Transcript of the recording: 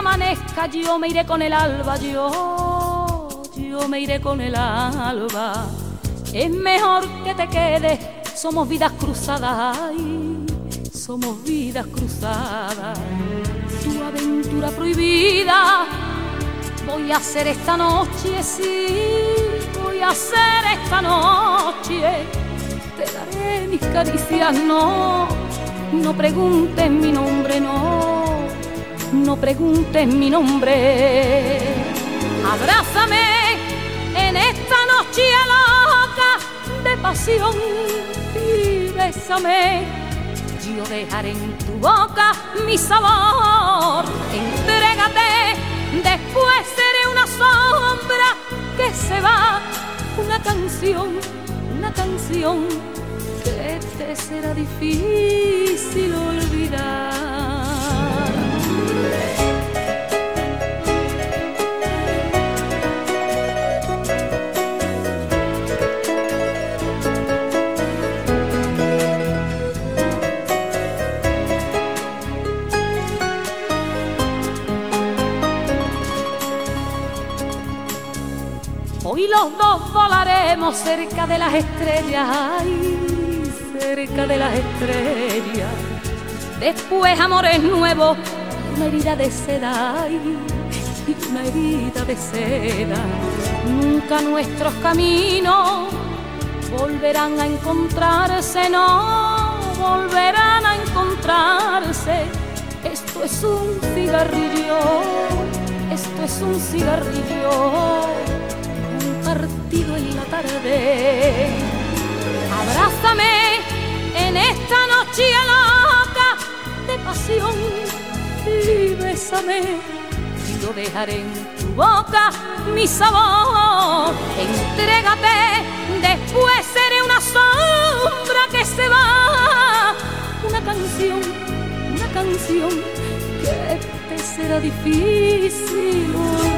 amanezca, yo me iré con el alba, yo, yo me iré con el alba. Es mejor que te quedes, somos vidas cruzadas, ay, somos vidas cruzadas. Tu aventura prohibida, voy a hacer esta noche, sí, voy a hacer esta noche. Te daré mis caricias, no, no preguntes mi nombre, no no preguntes mi nombre. Abrázame en esta noche loca de pasión y bésame. Yo dejaré en tu boca mi sabor. Entrégate, después seré una sombra que se va. Una canción, una canción que te será difícil olvidar. Hoy los dos volaremos cerca de las estrellas, cerca de las estrellas. Después amores nuevos, una herida de seda, ay, una herida de seda. Nunca nuestros caminos volverán a encontrarse, no volverán a encontrarse. Esto es un cigarrillo, esto es un cigarrillo partido en la tarde. Abrázame en esta noche loca de pasión y bésame. Yo dejaré en tu boca mi sabor. Entrégate, después seré una sombra que se va. Una canción, una canción que te será difícil.